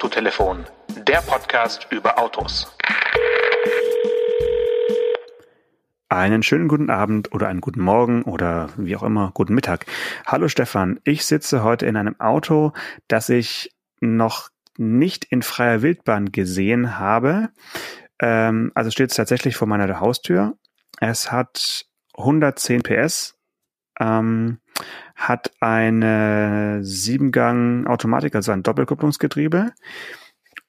Autotelefon, der Podcast über Autos. Einen schönen guten Abend oder einen guten Morgen oder wie auch immer, guten Mittag. Hallo Stefan, ich sitze heute in einem Auto, das ich noch nicht in freier Wildbahn gesehen habe. Ähm, also steht es tatsächlich vor meiner Haustür. Es hat 110 PS, ähm, hat eine Siebengang Automatik, also ein Doppelkupplungsgetriebe.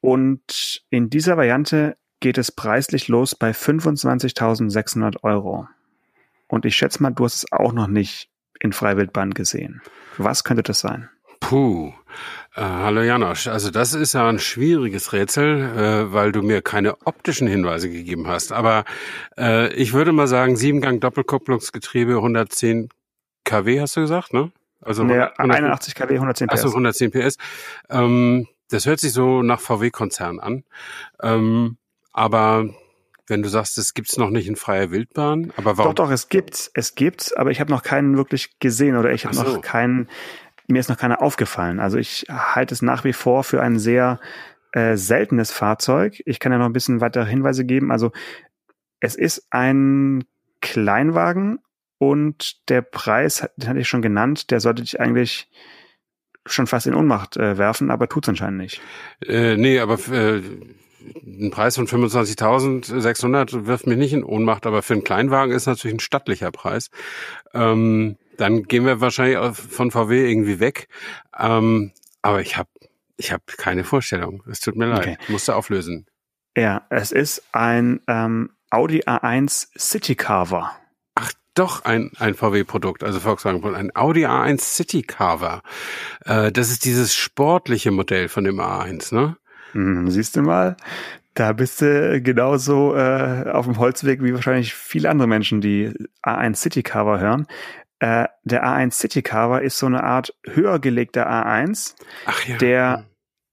Und in dieser Variante geht es preislich los bei 25.600 Euro. Und ich schätze mal, du hast es auch noch nicht in Freiwildbahn gesehen. Was könnte das sein? Puh. Äh, hallo Janosch. Also das ist ja ein schwieriges Rätsel, äh, weil du mir keine optischen Hinweise gegeben hast. Aber äh, ich würde mal sagen, Siebengang Doppelkupplungsgetriebe, 110 kW hast du gesagt, ne? Also nee, 81 kW, 110 PS. Achso, 110 PS. Ähm, das hört sich so nach VW-Konzern an. Ähm, aber wenn du sagst, es gibt's noch nicht in freier Wildbahn, aber warum? Doch, doch, es gibt's, es gibt's, aber ich habe noch keinen wirklich gesehen oder ich habe so. noch keinen, mir ist noch keiner aufgefallen. Also ich halte es nach wie vor für ein sehr äh, seltenes Fahrzeug. Ich kann ja noch ein bisschen weitere Hinweise geben. Also es ist ein Kleinwagen und der Preis, den hatte ich schon genannt, der sollte dich eigentlich schon fast in Ohnmacht äh, werfen, aber tut's anscheinend nicht. Äh, nee, aber äh, ein Preis von 25.600 wirft mich nicht in Ohnmacht, aber für einen Kleinwagen ist natürlich ein stattlicher Preis. Ähm, dann gehen wir wahrscheinlich von VW irgendwie weg. Ähm, aber ich habe ich hab keine Vorstellung. Es tut mir leid. Okay. Ich musste auflösen. Ja, es ist ein ähm, Audi A1 City Carver doch ein, ein VW-Produkt, also Volkswagen, ein Audi A1 City Carver. Äh, das ist dieses sportliche Modell von dem A1, ne? Hm, siehst du mal, da bist du genauso äh, auf dem Holzweg wie wahrscheinlich viele andere Menschen, die A1 City Carver hören. Äh, der A1 City Carver ist so eine Art höher gelegter A1, ja. der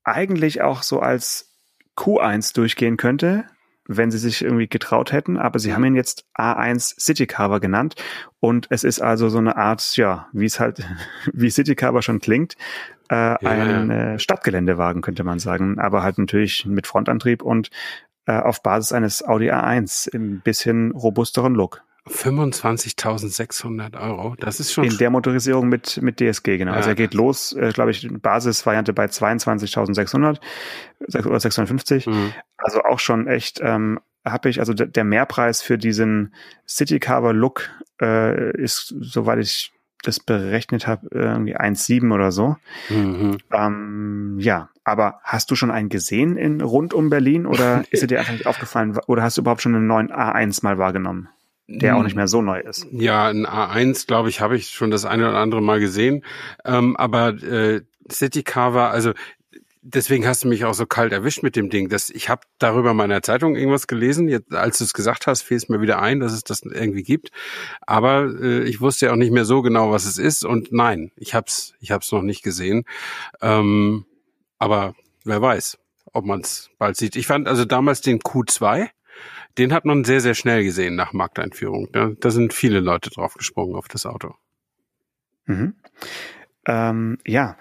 eigentlich auch so als Q1 durchgehen könnte, wenn sie sich irgendwie getraut hätten, aber sie haben ihn jetzt A1 City Carver genannt und es ist also so eine Art, ja, wie es halt, wie City Carver schon klingt, äh, ja, ein. Äh, Stadtgeländewagen könnte man sagen, aber halt natürlich mit Frontantrieb und äh, auf Basis eines Audi A1 im bisschen robusteren Look. 25.600 Euro, das ist schon... In der Motorisierung mit, mit DSG, genau. Also ja. Also er geht los, äh, glaube ich, Basisvariante bei 22.600 oder 650. Mhm. Also auch schon echt ähm, habe ich, also der Mehrpreis für diesen City Carver Look äh, ist, soweit ich das berechnet habe, irgendwie 1,7 oder so. Mhm. Ähm, ja, aber hast du schon einen gesehen in rund um Berlin oder ist er dir einfach nicht aufgefallen oder hast du überhaupt schon einen neuen A1 mal wahrgenommen? Der auch nicht mehr so neu ist. Ja, ein A1, glaube ich, habe ich schon das eine oder andere Mal gesehen. Ähm, aber äh, City Carver, also deswegen hast du mich auch so kalt erwischt mit dem Ding. Das, ich habe darüber in meiner Zeitung irgendwas gelesen. Jetzt, als du es gesagt hast, fiel es mir wieder ein, dass es das irgendwie gibt. Aber äh, ich wusste ja auch nicht mehr so genau, was es ist. Und nein, ich hab's, ich hab's noch nicht gesehen. Ähm, aber wer weiß, ob man es bald sieht. Ich fand also damals den Q2 den hat man sehr, sehr schnell gesehen nach Markteinführung. Da, da sind viele Leute drauf gesprungen auf das Auto. Mhm. Ähm, ja,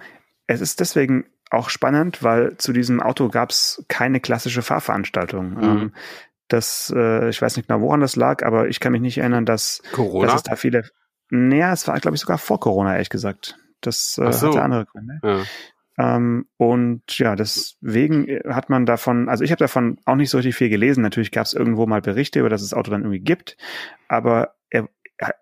es ist deswegen auch spannend, weil zu diesem Auto gab es keine klassische Fahrveranstaltung. Mhm. Ähm, das, äh, ich weiß nicht genau, woran das lag, aber ich kann mich nicht erinnern, dass, Corona? dass es da viele. Naja, es war, glaube ich, sogar vor Corona, ehrlich gesagt. Das äh, so. hatte andere Gründe. Ja. Ähm, und ja, deswegen hat man davon, also ich habe davon auch nicht so richtig viel gelesen. Natürlich gab es irgendwo mal Berichte über, dass es das Auto dann irgendwie gibt, aber er,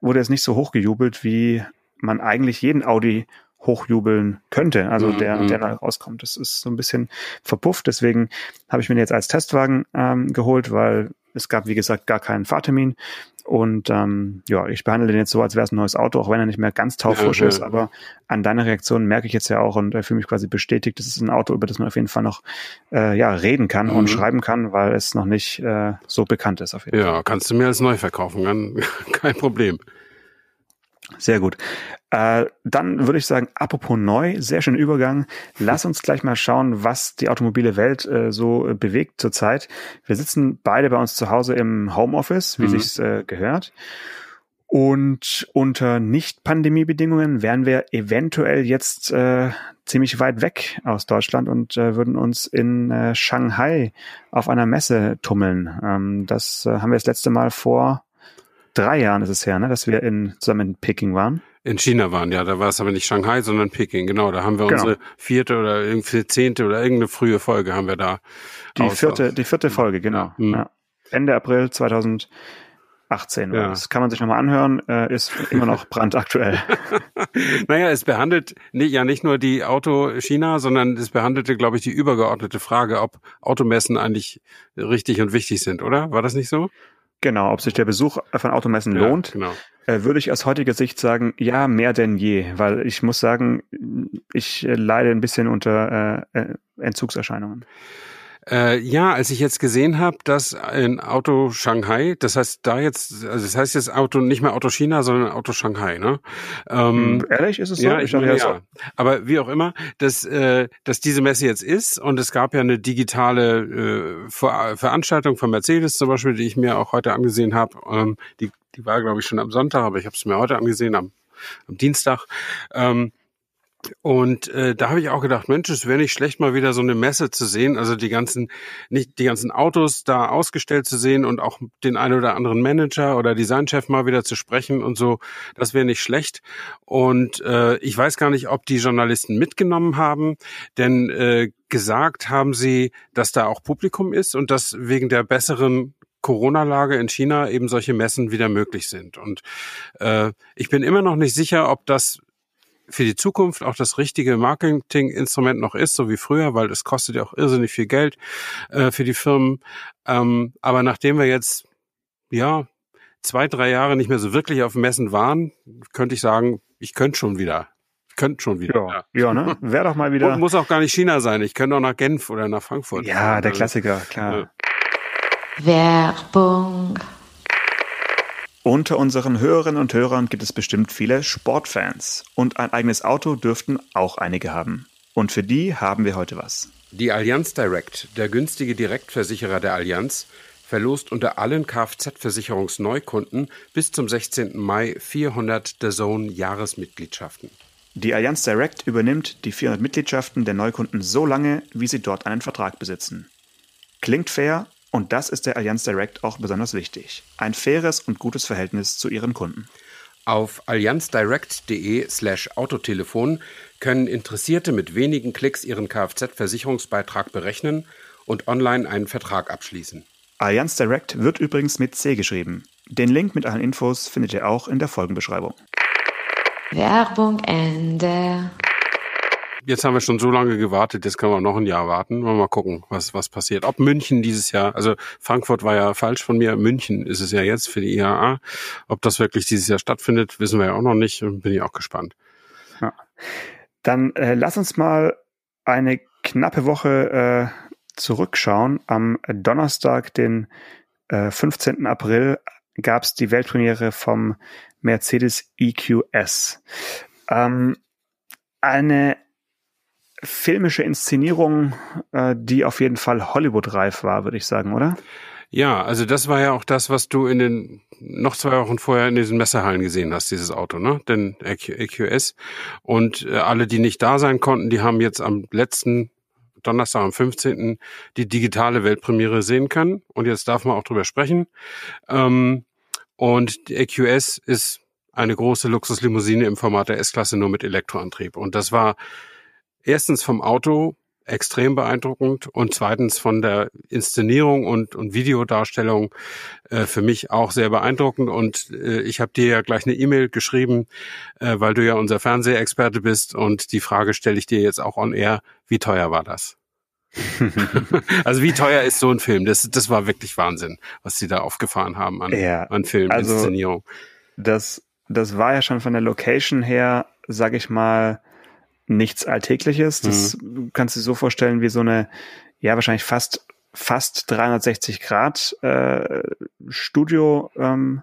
wurde jetzt nicht so hochgejubelt, wie man eigentlich jeden Audi hochjubeln könnte, also mhm. der, der neu rauskommt. Das ist so ein bisschen verpufft, deswegen habe ich mir jetzt als Testwagen ähm, geholt, weil es gab, wie gesagt, gar keinen Fahrtermin. Und ähm, ja, ich behandle den jetzt so, als wäre es ein neues Auto, auch wenn er nicht mehr ganz taufrisch ja, ist. Aber an deiner Reaktion merke ich jetzt ja auch und äh, fühle mich quasi bestätigt, das ist ein Auto, über das man auf jeden Fall noch äh, ja reden kann mhm. und schreiben kann, weil es noch nicht äh, so bekannt ist. Auf jeden ja, Fall. kannst du mir als neu verkaufen, kein Problem. Sehr gut. Äh, dann würde ich sagen, apropos neu, sehr schöner Übergang. Lass uns gleich mal schauen, was die automobile Welt äh, so äh, bewegt zurzeit. Wir sitzen beide bei uns zu Hause im Homeoffice, wie mhm. sich's äh, gehört. Und unter Nicht-Pandemie-Bedingungen wären wir eventuell jetzt äh, ziemlich weit weg aus Deutschland und äh, würden uns in äh, Shanghai auf einer Messe tummeln. Ähm, das äh, haben wir das letzte Mal vor drei Jahren ist es her, ne, dass wir in, zusammen in Peking waren. In China waren, ja, da war es aber nicht Shanghai, sondern Peking, genau. Da haben wir genau. unsere vierte oder irgendwie zehnte oder irgendeine frühe Folge haben wir da. Die vierte, die vierte Folge, genau. Mhm. Ja. Ende April 2000. 18 ja. Das kann man sich nochmal anhören, äh, ist immer noch brandaktuell. naja, es behandelt nicht, ja nicht nur die Auto China, sondern es behandelte, glaube ich, die übergeordnete Frage, ob Automessen eigentlich richtig und wichtig sind, oder? War das nicht so? Genau, ob sich der Besuch von Automessen ja, lohnt. Genau. Äh, würde ich aus heutiger Sicht sagen, ja, mehr denn je, weil ich muss sagen, ich äh, leide ein bisschen unter äh, äh Entzugserscheinungen. Äh, ja, als ich jetzt gesehen habe, dass ein Auto Shanghai, das heißt da jetzt, also das heißt jetzt Auto nicht mehr Auto China, sondern Auto Shanghai, ne? Ähm, hm, Ehrlich ist es so? Ja, ich, meine, ja. Aber wie auch immer, dass, äh, dass diese Messe jetzt ist und es gab ja eine digitale äh, Ver Veranstaltung von Mercedes zum Beispiel, die ich mir auch heute angesehen habe. Ähm, die, die war glaube ich schon am Sonntag, aber ich habe es mir heute angesehen am, am Dienstag. Ähm, und äh, da habe ich auch gedacht, Mensch, es wäre nicht schlecht, mal wieder so eine Messe zu sehen, also die ganzen, nicht die ganzen Autos da ausgestellt zu sehen und auch den einen oder anderen Manager oder Designchef mal wieder zu sprechen und so, das wäre nicht schlecht. Und äh, ich weiß gar nicht, ob die Journalisten mitgenommen haben, denn äh, gesagt haben sie, dass da auch Publikum ist und dass wegen der besseren Corona-Lage in China eben solche Messen wieder möglich sind. Und äh, ich bin immer noch nicht sicher, ob das für die Zukunft auch das richtige Marketinginstrument noch ist, so wie früher, weil es kostet ja auch irrsinnig viel Geld äh, für die Firmen. Ähm, aber nachdem wir jetzt ja zwei, drei Jahre nicht mehr so wirklich auf Messen waren, könnte ich sagen, ich könnte schon wieder. Ich könnte schon wieder. Ja, ja. ja ne? Wäre doch mal wieder. Und muss auch gar nicht China sein. Ich könnte auch nach Genf oder nach Frankfurt. Ja, fahren. der Klassiker, klar. Ja. Werbung. Unter unseren Hörerinnen und Hörern gibt es bestimmt viele Sportfans. Und ein eigenes Auto dürften auch einige haben. Und für die haben wir heute was. Die Allianz Direct, der günstige Direktversicherer der Allianz, verlost unter allen Kfz-Versicherungsneukunden bis zum 16. Mai 400 The Zone Jahresmitgliedschaften. Die Allianz Direct übernimmt die 400 Mitgliedschaften der Neukunden so lange, wie sie dort einen Vertrag besitzen. Klingt fair und das ist der Allianz Direct auch besonders wichtig. Ein faires und gutes Verhältnis zu ihren Kunden. Auf allianzdirect.de slash Autotelefon können Interessierte mit wenigen Klicks ihren Kfz-Versicherungsbeitrag berechnen und online einen Vertrag abschließen. Allianz Direct wird übrigens mit C geschrieben. Den Link mit allen Infos findet ihr auch in der Folgenbeschreibung. Werbung Ende jetzt haben wir schon so lange gewartet, jetzt können wir noch ein Jahr warten. Mal gucken, was, was passiert. Ob München dieses Jahr, also Frankfurt war ja falsch von mir, München ist es ja jetzt für die IAA. Ob das wirklich dieses Jahr stattfindet, wissen wir ja auch noch nicht bin ich auch gespannt. Ja. Dann äh, lass uns mal eine knappe Woche äh, zurückschauen. Am Donnerstag, den äh, 15. April, gab es die Weltpremiere vom Mercedes EQS. Ähm, eine filmische Inszenierung, äh, die auf jeden Fall Hollywood-reif war, würde ich sagen, oder? Ja, also das war ja auch das, was du in den noch zwei Wochen vorher in diesen Messehallen gesehen hast, dieses Auto, ne? Den EQS. Und äh, alle, die nicht da sein konnten, die haben jetzt am letzten Donnerstag, am 15. die digitale Weltpremiere sehen können. Und jetzt darf man auch drüber sprechen. Ähm, und die EQS ist eine große Luxuslimousine im Format der S-Klasse nur mit Elektroantrieb. Und das war erstens vom Auto extrem beeindruckend und zweitens von der Inszenierung und, und Videodarstellung äh, für mich auch sehr beeindruckend. Und äh, ich habe dir ja gleich eine E-Mail geschrieben, äh, weil du ja unser Fernsehexperte bist und die Frage stelle ich dir jetzt auch on air, wie teuer war das? also wie teuer ist so ein Film? Das, das war wirklich Wahnsinn, was sie da aufgefahren haben an, ja, an Filminszenierung. Also das, das war ja schon von der Location her, sag ich mal, nichts Alltägliches. Das mhm. kannst du dir so vorstellen wie so eine, ja, wahrscheinlich fast, fast 360 Grad äh, Studio ähm,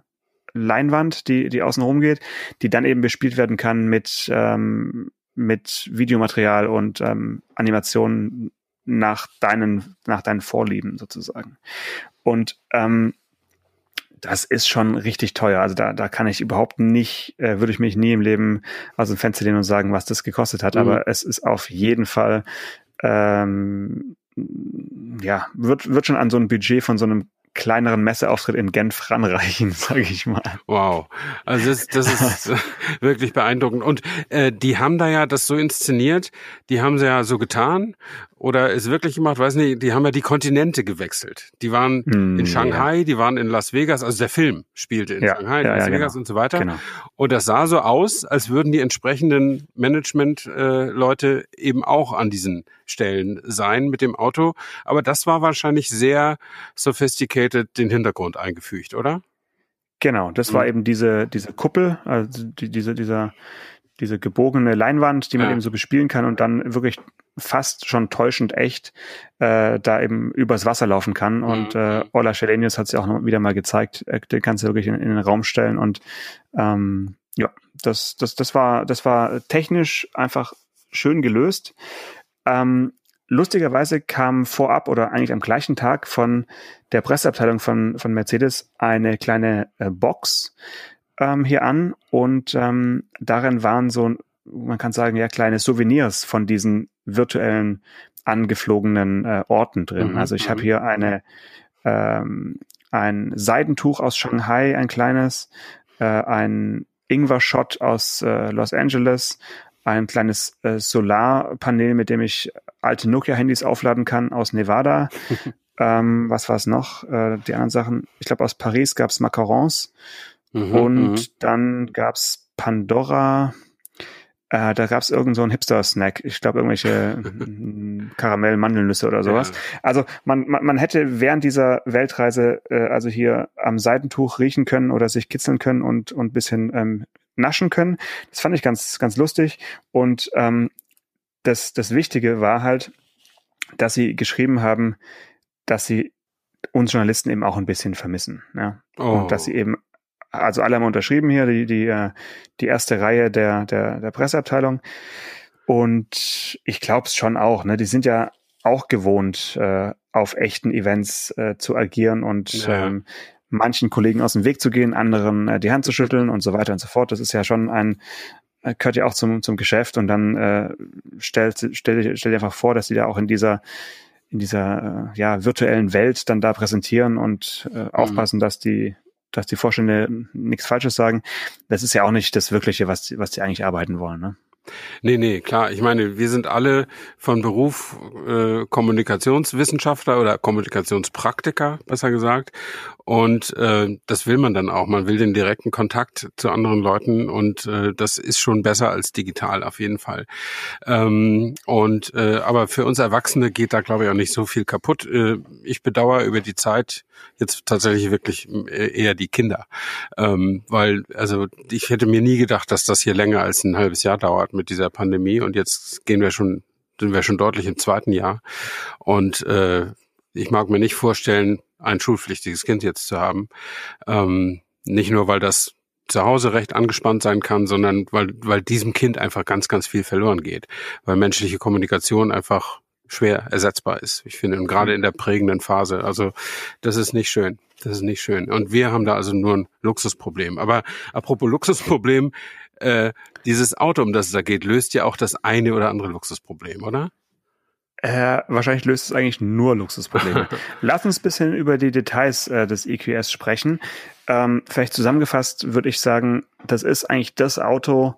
Leinwand, die, die außen rum geht, die dann eben bespielt werden kann mit, ähm, mit Videomaterial und ähm, Animationen nach deinen, nach deinen Vorlieben sozusagen. Und ähm, das ist schon richtig teuer. Also da, da kann ich überhaupt nicht, äh, würde ich mich nie im Leben aus dem Fenster lehnen und sagen, was das gekostet hat. Mhm. Aber es ist auf jeden Fall, ähm, ja, wird, wird schon an so ein Budget von so einem kleineren Messeauftritt in Genf ranreichen, sage ich mal. Wow, also das, das ist wirklich beeindruckend. Und äh, die haben da ja das so inszeniert, die haben sie ja so getan oder ist wirklich gemacht, weiß nicht, die haben ja die Kontinente gewechselt. Die waren hm, in Shanghai, ja. die waren in Las Vegas, also der Film spielte in ja, Shanghai, ja, Las Vegas genau. und so weiter. Genau. Und das sah so aus, als würden die entsprechenden Management-Leute äh, eben auch an diesen Stellen sein mit dem Auto. Aber das war wahrscheinlich sehr sophisticated den Hintergrund eingefügt, oder? Genau, das war hm. eben diese, diese Kuppel, also die, diese, dieser, diese gebogene Leinwand, die man ja. eben so bespielen kann und dann wirklich fast schon täuschend echt äh, da eben übers Wasser laufen kann. Mhm. Und äh, Ola Schelenius hat es ja auch noch wieder mal gezeigt. Äh, den kannst du wirklich in, in, den Raum stellen. Und ähm, ja, das, das, das war, das war technisch einfach schön gelöst. Ähm, lustigerweise kam vorab oder eigentlich am gleichen Tag von der Presseabteilung von, von Mercedes eine kleine äh, Box ähm, hier an und ähm, darin waren so, man kann sagen, ja, kleine Souvenirs von diesen virtuellen angeflogenen äh, Orten drin. Mhm. Also ich habe mhm. hier eine ähm, ein Seidentuch aus Shanghai, ein kleines, äh, ein Ingwer-Shot aus äh, Los Angeles, ein kleines äh, Solarpanel, mit dem ich alte Nokia-Handys aufladen kann aus Nevada. ähm, was war es noch? Äh, die anderen Sachen. Ich glaube, aus Paris gab's Macarons mhm, und mhm. dann gab's Pandora. Äh, da gab es irgend so einen Hipster-Snack. Ich glaube, irgendwelche Karamell-Mandelnüsse oder sowas. Ja. Also man, man, man hätte während dieser Weltreise äh, also hier am Seidentuch riechen können oder sich kitzeln können und, und bisschen ähm, naschen können. Das fand ich ganz, ganz lustig. Und ähm, das, das Wichtige war halt, dass sie geschrieben haben, dass sie uns Journalisten eben auch ein bisschen vermissen. Ja? Oh. Und dass sie eben also alle haben unterschrieben hier, die, die, äh, die erste Reihe der, der, der Presseabteilung. Und ich glaube es schon auch, ne? Die sind ja auch gewohnt, äh, auf echten Events äh, zu agieren und ja. ähm, manchen Kollegen aus dem Weg zu gehen, anderen äh, die Hand zu schütteln und so weiter und so fort. Das ist ja schon ein, äh, gehört ja auch zum, zum Geschäft und dann äh, stellt, stell, stell dir einfach vor, dass sie da auch in dieser in dieser äh, ja, virtuellen Welt dann da präsentieren und äh, mhm. aufpassen, dass die dass die Vorstände nichts Falsches sagen. Das ist ja auch nicht das Wirkliche, was, was die eigentlich arbeiten wollen. Ne? Nee, nee, klar. Ich meine, wir sind alle von Beruf äh, Kommunikationswissenschaftler oder Kommunikationspraktiker, besser gesagt. Und äh, das will man dann auch. Man will den direkten Kontakt zu anderen Leuten und äh, das ist schon besser als digital auf jeden Fall. Ähm, und äh, aber für uns Erwachsene geht da glaube ich auch nicht so viel kaputt. Äh, ich bedauere über die Zeit jetzt tatsächlich wirklich äh, eher die Kinder, ähm, weil also ich hätte mir nie gedacht, dass das hier länger als ein halbes Jahr dauert mit dieser Pandemie und jetzt gehen wir schon, sind wir schon deutlich im zweiten Jahr. Und äh, ich mag mir nicht vorstellen, ein schulpflichtiges Kind jetzt zu haben. Ähm, nicht nur, weil das zu Hause recht angespannt sein kann, sondern weil, weil diesem Kind einfach ganz, ganz viel verloren geht. Weil menschliche Kommunikation einfach schwer ersetzbar ist. Ich finde, und gerade in der prägenden Phase. Also das ist nicht schön. Das ist nicht schön. Und wir haben da also nur ein Luxusproblem. Aber apropos Luxusproblem, äh, dieses Auto, um das es da geht, löst ja auch das eine oder andere Luxusproblem, oder? Äh, wahrscheinlich löst es eigentlich nur Luxusprobleme. Lass uns bisschen über die Details äh, des EQS sprechen. Ähm, vielleicht zusammengefasst würde ich sagen, das ist eigentlich das Auto,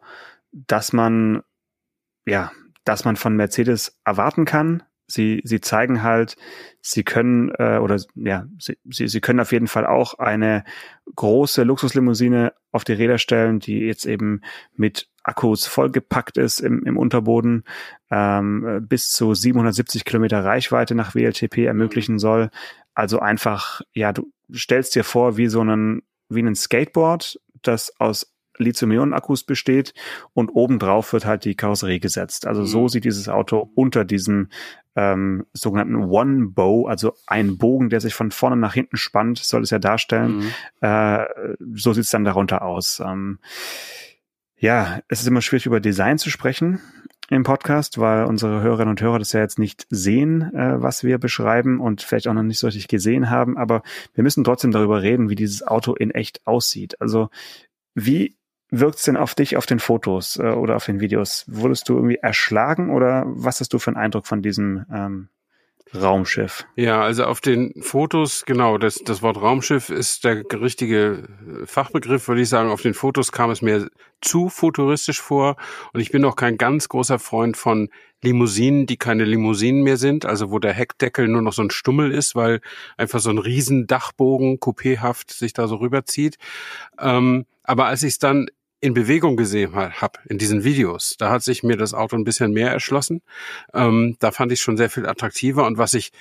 das man, ja, das man von Mercedes erwarten kann, sie, sie zeigen halt, sie können äh, oder ja, sie, sie, sie können auf jeden Fall auch eine große Luxuslimousine auf die Räder stellen, die jetzt eben mit Akkus vollgepackt ist im, im Unterboden, ähm, bis zu 770 Kilometer Reichweite nach WLTP ermöglichen soll. Also einfach, ja, du stellst dir vor, wie so einen, wie ein Skateboard, das aus Lithium-Ionen-Akkus besteht und obendrauf wird halt die Karosserie gesetzt. Also so mhm. sieht dieses Auto unter diesem ähm, sogenannten One Bow, also ein Bogen, der sich von vorne nach hinten spannt, soll es ja darstellen. Mhm. Äh, so sieht es dann darunter aus. Ähm, ja, es ist immer schwierig über Design zu sprechen. im Podcast, weil unsere Hörerinnen und Hörer das ja jetzt nicht sehen, äh, was wir beschreiben und vielleicht auch noch nicht so richtig gesehen haben. Aber wir müssen trotzdem darüber reden, wie dieses Auto in echt aussieht. Also wie wirkt es denn auf dich auf den Fotos äh, oder auf den Videos? Wurdest du irgendwie erschlagen oder was hast du für einen Eindruck von diesem ähm, Raumschiff. Ja, also auf den Fotos, genau, das, das Wort Raumschiff ist der richtige Fachbegriff, würde ich sagen. Auf den Fotos kam es mir zu futuristisch vor und ich bin auch kein ganz großer Freund von Limousinen, die keine Limousinen mehr sind, also wo der Heckdeckel nur noch so ein Stummel ist, weil einfach so ein riesen Dachbogen coupéhaft sich da so rüberzieht. Ähm, aber als ich es dann in Bewegung gesehen habe in diesen Videos, da hat sich mir das Auto ein bisschen mehr erschlossen. Ähm, da fand ich schon sehr viel attraktiver und was ich,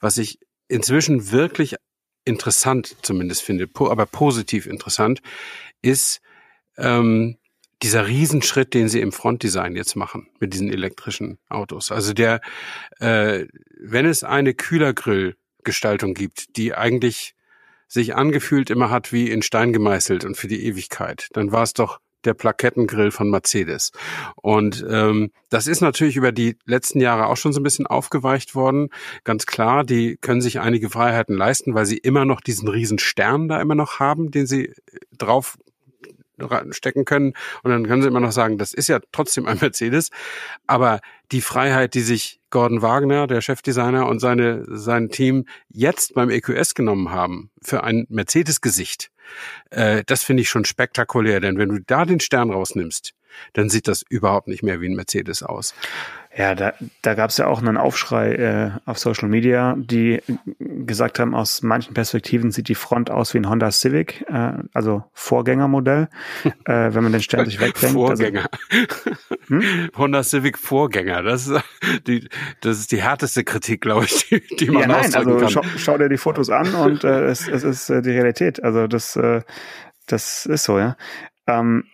was ich inzwischen wirklich interessant zumindest finde, po aber positiv interessant, ist ähm, dieser Riesenschritt, den sie im Frontdesign jetzt machen mit diesen elektrischen Autos. Also der, äh, wenn es eine Kühlergrill-Gestaltung gibt, die eigentlich sich angefühlt immer hat wie in Stein gemeißelt und für die Ewigkeit, dann war es doch der Plakettengrill von Mercedes. Und ähm, das ist natürlich über die letzten Jahre auch schon so ein bisschen aufgeweicht worden. Ganz klar, die können sich einige Freiheiten leisten, weil sie immer noch diesen riesen Stern da immer noch haben, den sie drauf stecken können. Und dann können sie immer noch sagen, das ist ja trotzdem ein Mercedes. Aber die Freiheit, die sich Gordon Wagner, der Chefdesigner und seine, sein Team jetzt beim EQS genommen haben für ein Mercedes-Gesicht, äh, das finde ich schon spektakulär. Denn wenn du da den Stern rausnimmst, dann sieht das überhaupt nicht mehr wie ein Mercedes aus. Ja, da, da gab es ja auch einen Aufschrei äh, auf Social Media, die gesagt haben, aus manchen Perspektiven sieht die Front aus wie ein Honda Civic, äh, also Vorgängermodell, äh, wenn man den Stern sich wegdenkt. Also Vorgänger. Also, hm? Honda Civic Vorgänger, das ist die, das ist die härteste Kritik, glaube ich, die, die man ja, nein, also kann. Schau, schau dir die Fotos an und äh, es, es ist äh, die Realität. Also das, äh, das ist so, ja. Ähm,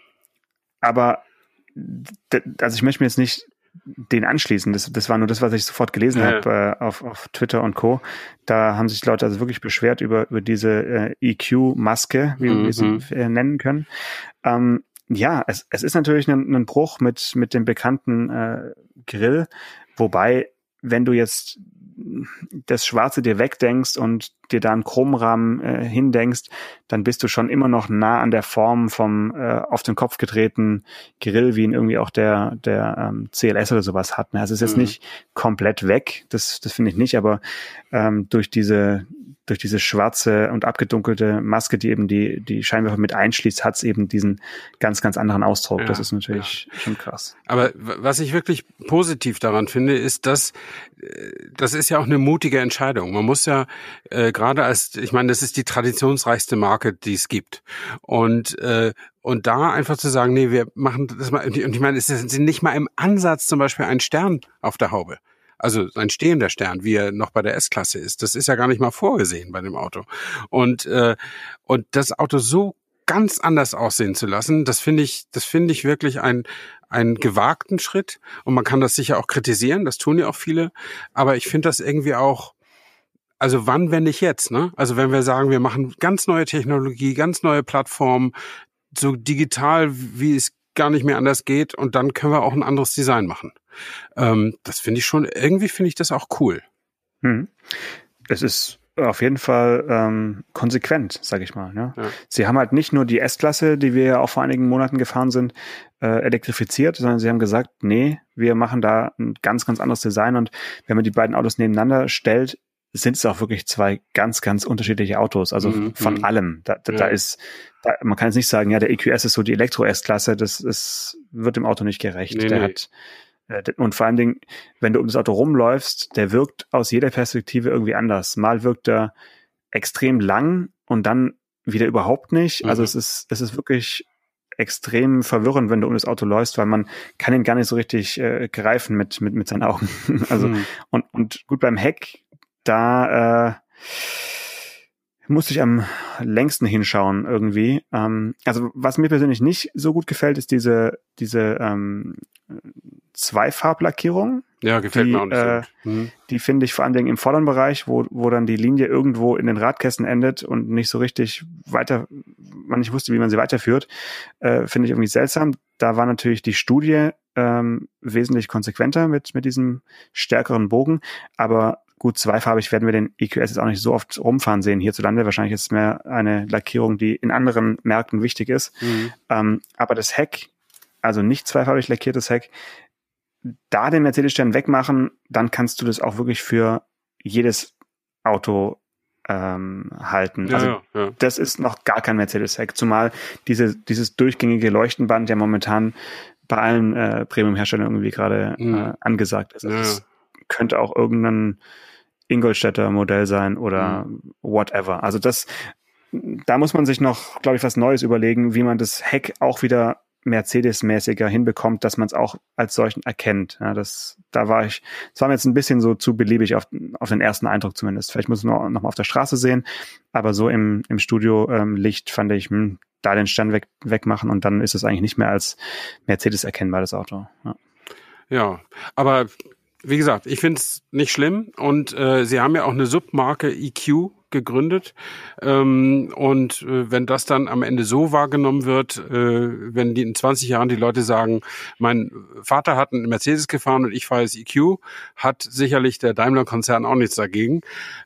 aber also ich möchte mir jetzt nicht den anschließen. Das, das war nur das, was ich sofort gelesen ja, habe äh, auf, auf Twitter und Co. Da haben sich Leute also wirklich beschwert über, über diese äh, EQ-Maske, wie mhm. wir sie äh, nennen können. Ähm, ja, es, es ist natürlich ein, ein Bruch mit, mit dem bekannten äh, Grill, wobei, wenn du jetzt das Schwarze dir wegdenkst und dir da einen Chromrahmen äh, hindenkst, dann bist du schon immer noch nah an der Form vom äh, auf den Kopf gedrehten Grill, wie ihn irgendwie auch der der ähm, CLS oder sowas hat. Ne? Also es ist jetzt mhm. nicht komplett weg, das das finde ich nicht, aber ähm, durch diese durch diese schwarze und abgedunkelte Maske, die eben die, die Scheinwerfer mit einschließt, hat es eben diesen ganz, ganz anderen Ausdruck. Ja, das ist natürlich ja. schon krass. Aber was ich wirklich positiv daran finde, ist, dass äh, das ist ja auch eine mutige Entscheidung. Man muss ja äh, gerade als, ich meine, das ist die traditionsreichste Marke, die es gibt. Und äh, und da einfach zu sagen, nee, wir machen das mal, und ich meine, es ist nicht mal im Ansatz zum Beispiel ein Stern auf der Haube. Also ein stehender Stern, wie er noch bei der S-Klasse ist. Das ist ja gar nicht mal vorgesehen bei dem Auto. Und, äh, und das Auto so ganz anders aussehen zu lassen, das finde ich, das finde ich wirklich ein, einen gewagten Schritt. Und man kann das sicher auch kritisieren, das tun ja auch viele. Aber ich finde das irgendwie auch, also wann, wenn nicht jetzt, ne? Also wenn wir sagen, wir machen ganz neue Technologie, ganz neue Plattformen, so digital, wie es gar nicht mehr anders geht, und dann können wir auch ein anderes Design machen. Ähm, das finde ich schon, irgendwie finde ich das auch cool. Hm. Es ist auf jeden Fall ähm, konsequent, sag ich mal. Ja. ja. Sie haben halt nicht nur die S-Klasse, die wir ja auch vor einigen Monaten gefahren sind, äh, elektrifiziert, sondern sie haben gesagt, nee, wir machen da ein ganz, ganz anderes Design und wenn man die beiden Autos nebeneinander stellt, sind es auch wirklich zwei ganz, ganz unterschiedliche Autos. Also mhm. von mhm. allem. Da, da, ja. da ist, da, man kann jetzt nicht sagen, ja, der EQS ist so die Elektro-S-Klasse, das ist, wird dem Auto nicht gerecht. Nee, der nee. hat und vor allen Dingen, wenn du um das Auto rumläufst, der wirkt aus jeder Perspektive irgendwie anders. Mal wirkt er extrem lang und dann wieder überhaupt nicht. Also mhm. es ist, es ist wirklich extrem verwirrend, wenn du um das Auto läufst, weil man kann ihn gar nicht so richtig äh, greifen mit, mit, mit seinen Augen. also, mhm. und, und gut beim Heck, da äh, musste ich am längsten hinschauen irgendwie. Ähm, also was mir persönlich nicht so gut gefällt, ist diese diese ähm, Zweifarblackierung. Ja, gefällt die, mir auch nicht äh. Mhm. Die finde ich vor allen Dingen im vorderen Bereich, wo, wo dann die Linie irgendwo in den Radkästen endet und nicht so richtig weiter, man nicht wusste, wie man sie weiterführt, äh, finde ich irgendwie seltsam. Da war natürlich die Studie ähm, wesentlich konsequenter mit, mit diesem stärkeren Bogen. Aber gut, zweifarbig werden wir den EQS jetzt auch nicht so oft rumfahren sehen hierzulande. Wahrscheinlich ist es mehr eine Lackierung, die in anderen Märkten wichtig ist. Mhm. Ähm, aber das Heck, also nicht zweifarbig lackiertes Heck, da den Mercedes-Stern wegmachen, dann kannst du das auch wirklich für jedes Auto ähm, halten. Ja, also ja, ja. das ist noch gar kein Mercedes-Heck, zumal diese, dieses durchgängige Leuchtenband ja momentan bei allen äh, Premium-Herstellern irgendwie gerade mhm. äh, angesagt ist. Also das könnte auch irgendein Ingolstädter Modell sein oder mhm. whatever. Also das, da muss man sich noch, glaube ich, was Neues überlegen, wie man das Heck auch wieder Mercedes-mäßiger hinbekommt, dass man es auch als solchen erkennt. Ja, das, da war ich, das war mir jetzt ein bisschen so zu beliebig auf, auf den ersten Eindruck zumindest. Vielleicht muss man noch, noch mal auf der Straße sehen, aber so im, im Studio ähm, Licht fand ich, hm, da den Stern weg, wegmachen und dann ist es eigentlich nicht mehr als Mercedes erkennbar, das Auto. Ja, ja aber wie gesagt, ich finde es nicht schlimm und äh, sie haben ja auch eine Submarke EQ gegründet. Ähm, und äh, wenn das dann am Ende so wahrgenommen wird, äh, wenn die in 20 Jahren die Leute sagen, mein Vater hat einen Mercedes gefahren und ich fahre jetzt EQ, hat sicherlich der Daimler-Konzern auch nichts dagegen.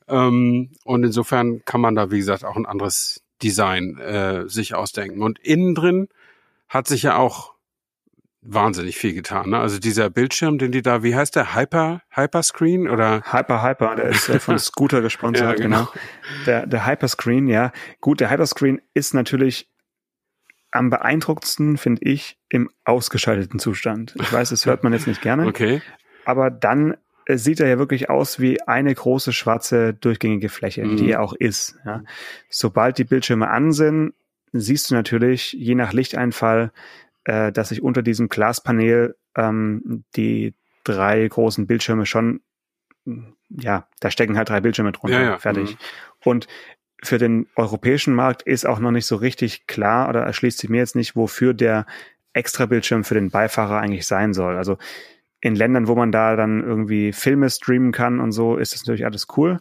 Ähm, und insofern kann man da, wie gesagt, auch ein anderes Design äh, sich ausdenken. Und innen drin hat sich ja auch wahnsinnig viel getan. Ne? Also dieser Bildschirm, den die da, wie heißt der? Hyper, Hyperscreen oder? Hyper, Hyper, der ist äh, von Scooter gesponsert, ja, genau. genau. Der, der Hyperscreen, ja. Gut, der Hyperscreen ist natürlich am beeindruckendsten, finde ich, im ausgeschalteten Zustand. Ich weiß, das hört man jetzt nicht gerne. Okay. Aber dann äh, sieht er ja wirklich aus wie eine große schwarze durchgängige Fläche, mhm. die er auch ist. Ja. Sobald die Bildschirme an sind, siehst du natürlich, je nach Lichteinfall, äh, dass sich unter diesem Glaspanel ähm, die drei großen Bildschirme schon, ja, da stecken halt drei Bildschirme drunter, ja, ja. fertig. Mhm. Und für den europäischen Markt ist auch noch nicht so richtig klar oder erschließt sich mir jetzt nicht, wofür der extra Bildschirm für den Beifahrer eigentlich sein soll. Also in Ländern, wo man da dann irgendwie Filme streamen kann und so, ist das natürlich alles cool.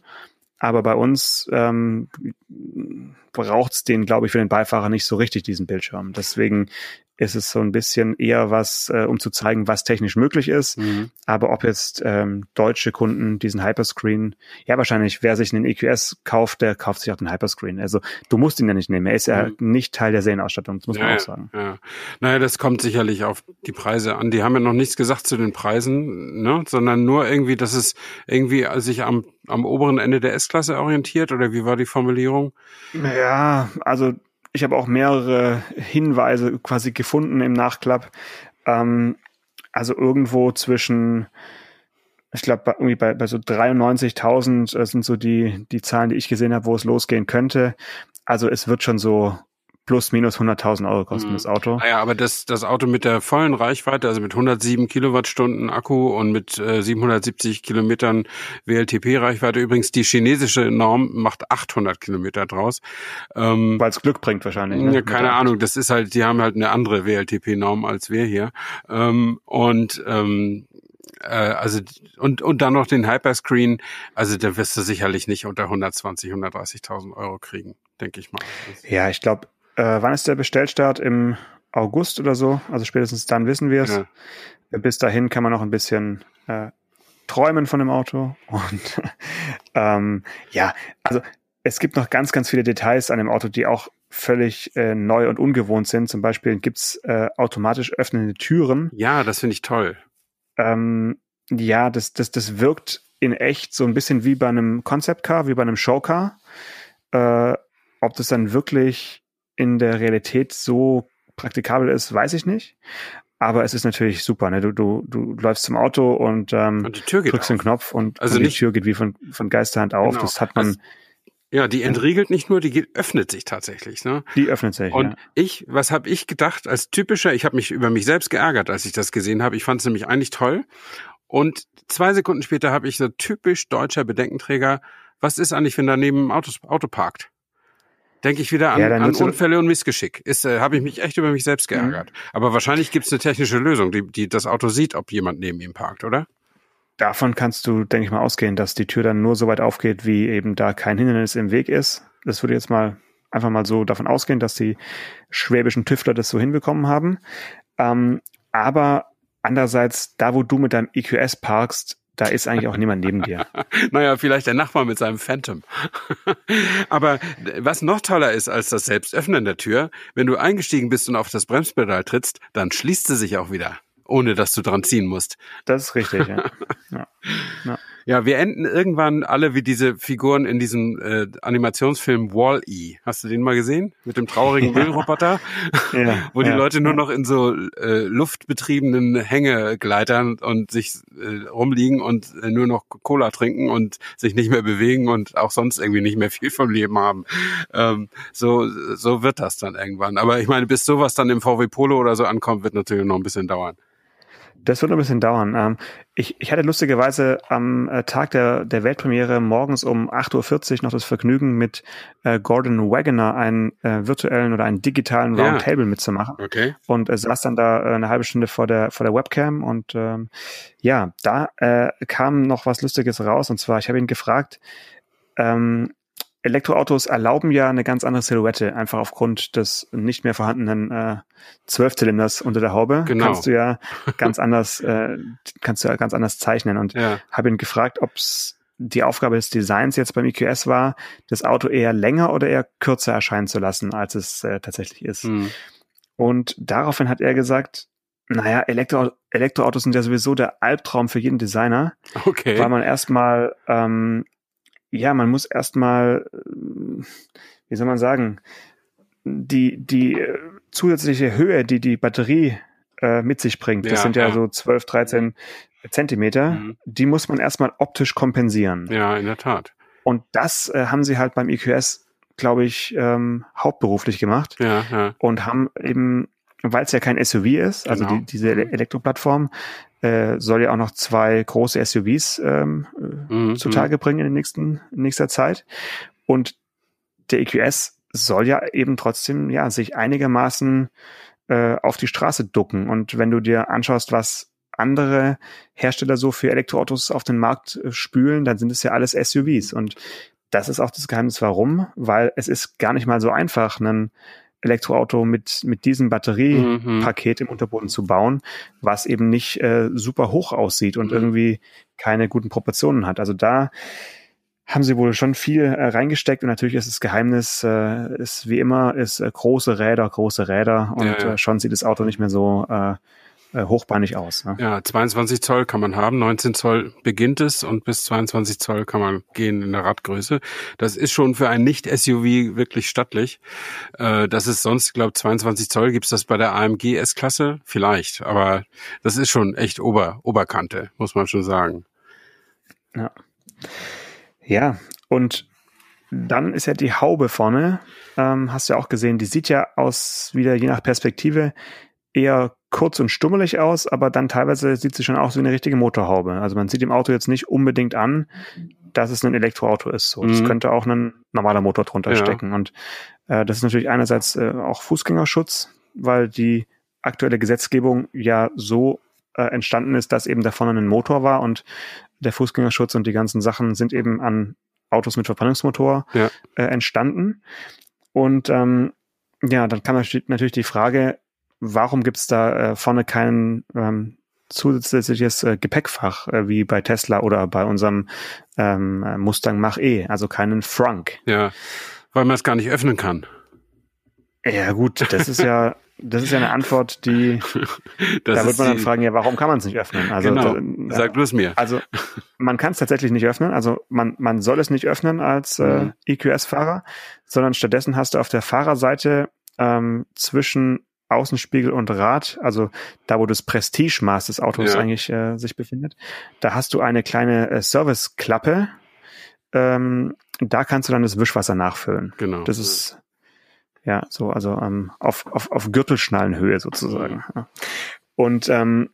Aber bei uns ähm, braucht es den, glaube ich, für den Beifahrer nicht so richtig, diesen Bildschirm. Deswegen ist es so ein bisschen eher was, äh, um zu zeigen, was technisch möglich ist. Mhm. Aber ob jetzt ähm, deutsche Kunden diesen Hyperscreen, ja wahrscheinlich, wer sich einen EQS kauft, der kauft sich auch den Hyperscreen. Also du musst ihn ja nicht nehmen. Er ist ja mhm. nicht Teil der Serienausstattung, das muss ja, man auch sagen. Ja. Naja, das kommt sicherlich auf die Preise an. Die haben ja noch nichts gesagt zu den Preisen, ne? sondern nur irgendwie, dass es irgendwie sich am, am oberen Ende der S-Klasse orientiert oder wie war die Formulierung? Ja, also ich habe auch mehrere Hinweise quasi gefunden im Nachklapp. Ähm, also irgendwo zwischen, ich glaube, irgendwie bei, bei so 93.000 äh, sind so die, die Zahlen, die ich gesehen habe, wo es losgehen könnte. Also es wird schon so plus minus 100.000 Euro kosten, mhm. das Auto. Ah ja, aber das, das Auto mit der vollen Reichweite, also mit 107 Kilowattstunden Akku und mit äh, 770 Kilometern WLTP-Reichweite, übrigens die chinesische Norm macht 800 Kilometer draus. Ähm, Weil es Glück bringt wahrscheinlich. Ne? Keine Ahnung, das ist halt, die haben halt eine andere WLTP-Norm als wir hier. Ähm, und ähm, äh, also und und dann noch den Hyperscreen, also da wirst du sicherlich nicht unter 120, 130.000 Euro kriegen, denke ich mal. Ja, ich glaube, äh, wann ist der Bestellstart? Im August oder so? Also spätestens dann wissen wir es. Ja. Bis dahin kann man noch ein bisschen äh, träumen von dem Auto. Und ähm, ja, also es gibt noch ganz, ganz viele Details an dem Auto, die auch völlig äh, neu und ungewohnt sind. Zum Beispiel gibt's äh, automatisch öffnende Türen. Ja, das finde ich toll. Ähm, ja, das, das, das wirkt in echt so ein bisschen wie bei einem Concept Car, wie bei einem Showcar. Äh, ob das dann wirklich in der Realität so praktikabel ist, weiß ich nicht. Aber es ist natürlich super. Ne? Du, du, du läufst zum Auto und, ähm, und die Tür geht drückst auf. den Knopf und, also und die Tür geht wie von, von Geisterhand auf. Genau. Das hat man. Also, ja, die entriegelt nicht nur, die geht, öffnet sich tatsächlich. Ne? Die öffnet sich. Und ja. ich, was habe ich gedacht als typischer? Ich habe mich über mich selbst geärgert, als ich das gesehen habe. Ich fand es nämlich eigentlich toll. Und zwei Sekunden später habe ich so typisch deutscher Bedenkenträger. Was ist eigentlich, wenn daneben ein Auto, Auto parkt? Denke ich wieder an, ja, an Unfälle und Missgeschick. Ist, äh, habe ich mich echt über mich selbst mhm. geärgert. Mhm. Aber wahrscheinlich gibt es eine technische Lösung, die, die das Auto sieht, ob jemand neben ihm parkt, oder? Davon kannst du, denke ich mal, ausgehen, dass die Tür dann nur so weit aufgeht, wie eben da kein Hindernis im Weg ist. Das würde jetzt mal einfach mal so davon ausgehen, dass die schwäbischen Tüftler das so hinbekommen haben. Ähm, aber andererseits, da wo du mit deinem EQS parkst, da ist eigentlich auch niemand neben dir. naja, vielleicht der Nachbar mit seinem Phantom. Aber was noch toller ist als das Selbstöffnen der Tür, wenn du eingestiegen bist und auf das Bremspedal trittst, dann schließt sie sich auch wieder, ohne dass du dran ziehen musst. Das ist richtig, ja. ja. ja. Ja, wir enden irgendwann alle wie diese Figuren in diesem äh, Animationsfilm Wall-E. Hast du den mal gesehen? Mit dem traurigen Müllroboter? ja, Wo die ja, Leute nur noch in so äh, luftbetriebenen Hängegleitern und sich äh, rumliegen und äh, nur noch Cola trinken und sich nicht mehr bewegen und auch sonst irgendwie nicht mehr viel vom Leben haben. Ähm, so, so wird das dann irgendwann. Aber ich meine, bis sowas dann im VW Polo oder so ankommt, wird natürlich noch ein bisschen dauern. Das wird ein bisschen dauern. Ähm, ich, ich hatte lustigerweise am äh, Tag der, der Weltpremiere morgens um 8.40 Uhr noch das Vergnügen, mit äh, Gordon Wagoner einen äh, virtuellen oder einen digitalen Roundtable ja. mitzumachen. Okay. Und äh, saß dann da äh, eine halbe Stunde vor der, vor der Webcam und ähm, ja, da äh, kam noch was Lustiges raus. Und zwar, ich habe ihn gefragt, ähm, Elektroautos erlauben ja eine ganz andere Silhouette, einfach aufgrund des nicht mehr vorhandenen äh, Zwölfzylinders unter der Haube. Genau. Kannst du ja ganz anders, äh, kannst du ja ganz anders zeichnen. Und ja. habe ihn gefragt, ob es die Aufgabe des Designs jetzt beim EQS war, das Auto eher länger oder eher kürzer erscheinen zu lassen, als es äh, tatsächlich ist. Mhm. Und daraufhin hat er gesagt, naja, Elektro Elektroautos sind ja sowieso der Albtraum für jeden Designer, okay. weil man erstmal ähm, ja, man muss erstmal, äh, wie soll man sagen, die, die äh, zusätzliche Höhe, die die Batterie äh, mit sich bringt, das ja, sind ja, ja, so 12, 13 Zentimeter, mhm. die muss man erstmal optisch kompensieren. Ja, in der Tat. Und das äh, haben sie halt beim EQS, glaube ich, ähm, hauptberuflich gemacht ja, ja. und haben eben, weil es ja kein SUV ist, also genau. die, diese Elektroplattform, äh, soll ja auch noch zwei große SUVs ähm, mhm. zutage bringen in, den nächsten, in nächster Zeit. Und der EQS soll ja eben trotzdem ja sich einigermaßen äh, auf die Straße ducken. Und wenn du dir anschaust, was andere Hersteller so für Elektroautos auf den Markt äh, spülen, dann sind es ja alles SUVs. Und das ist auch das Geheimnis, warum, weil es ist gar nicht mal so einfach, einen Elektroauto mit, mit diesem Batteriepaket mhm. im Unterboden zu bauen, was eben nicht äh, super hoch aussieht und mhm. irgendwie keine guten Proportionen hat. Also da haben sie wohl schon viel äh, reingesteckt und natürlich ist das Geheimnis, äh, ist wie immer, ist äh, große Räder, große Räder und ja, ja. Äh, schon sieht das Auto nicht mehr so äh, äh, hochbeinig aus. Ne? Ja, 22 Zoll kann man haben, 19 Zoll beginnt es und bis 22 Zoll kann man gehen in der Radgröße. Das ist schon für ein Nicht-SUV wirklich stattlich. Äh, das ist sonst, ich glaube 22 Zoll gibt's das bei der AMG S-Klasse vielleicht, aber das ist schon echt Ober Oberkante, muss man schon sagen. Ja, ja und dann ist ja die Haube vorne, ähm, hast du ja auch gesehen, die sieht ja aus wieder je nach Perspektive eher kurz und stummelig aus, aber dann teilweise sieht sie schon aus wie eine richtige Motorhaube. Also man sieht im Auto jetzt nicht unbedingt an, dass es ein Elektroauto ist. So, das mhm. könnte auch ein normaler Motor drunter ja. stecken. Und äh, das ist natürlich einerseits äh, auch Fußgängerschutz, weil die aktuelle Gesetzgebung ja so äh, entstanden ist, dass eben da vorne ein Motor war und der Fußgängerschutz und die ganzen Sachen sind eben an Autos mit Verbrennungsmotor ja. äh, entstanden. Und ähm, ja, dann kam natürlich die Frage, warum gibt es da äh, vorne kein ähm, zusätzliches äh, Gepäckfach äh, wie bei Tesla oder bei unserem ähm, Mustang Mach-E, also keinen Frunk? Ja, weil man es gar nicht öffnen kann. Ja gut, das ist ja das ist ja eine Antwort, die da wird man dann fragen, ja, warum kann man es nicht öffnen? Also genau. da, sag du es mir. Also man kann es tatsächlich nicht öffnen. Also man man soll es nicht öffnen als äh, mhm. EQS-Fahrer, sondern stattdessen hast du auf der Fahrerseite ähm, zwischen Außenspiegel und Rad, also da, wo das Prestigemaß des Autos ja. eigentlich äh, sich befindet, da hast du eine kleine äh, Serviceklappe. Ähm, da kannst du dann das Wischwasser nachfüllen. Genau. Das ist ja so, also ähm, auf, auf, auf Gürtelschnallenhöhe sozusagen. Ja. Und ähm,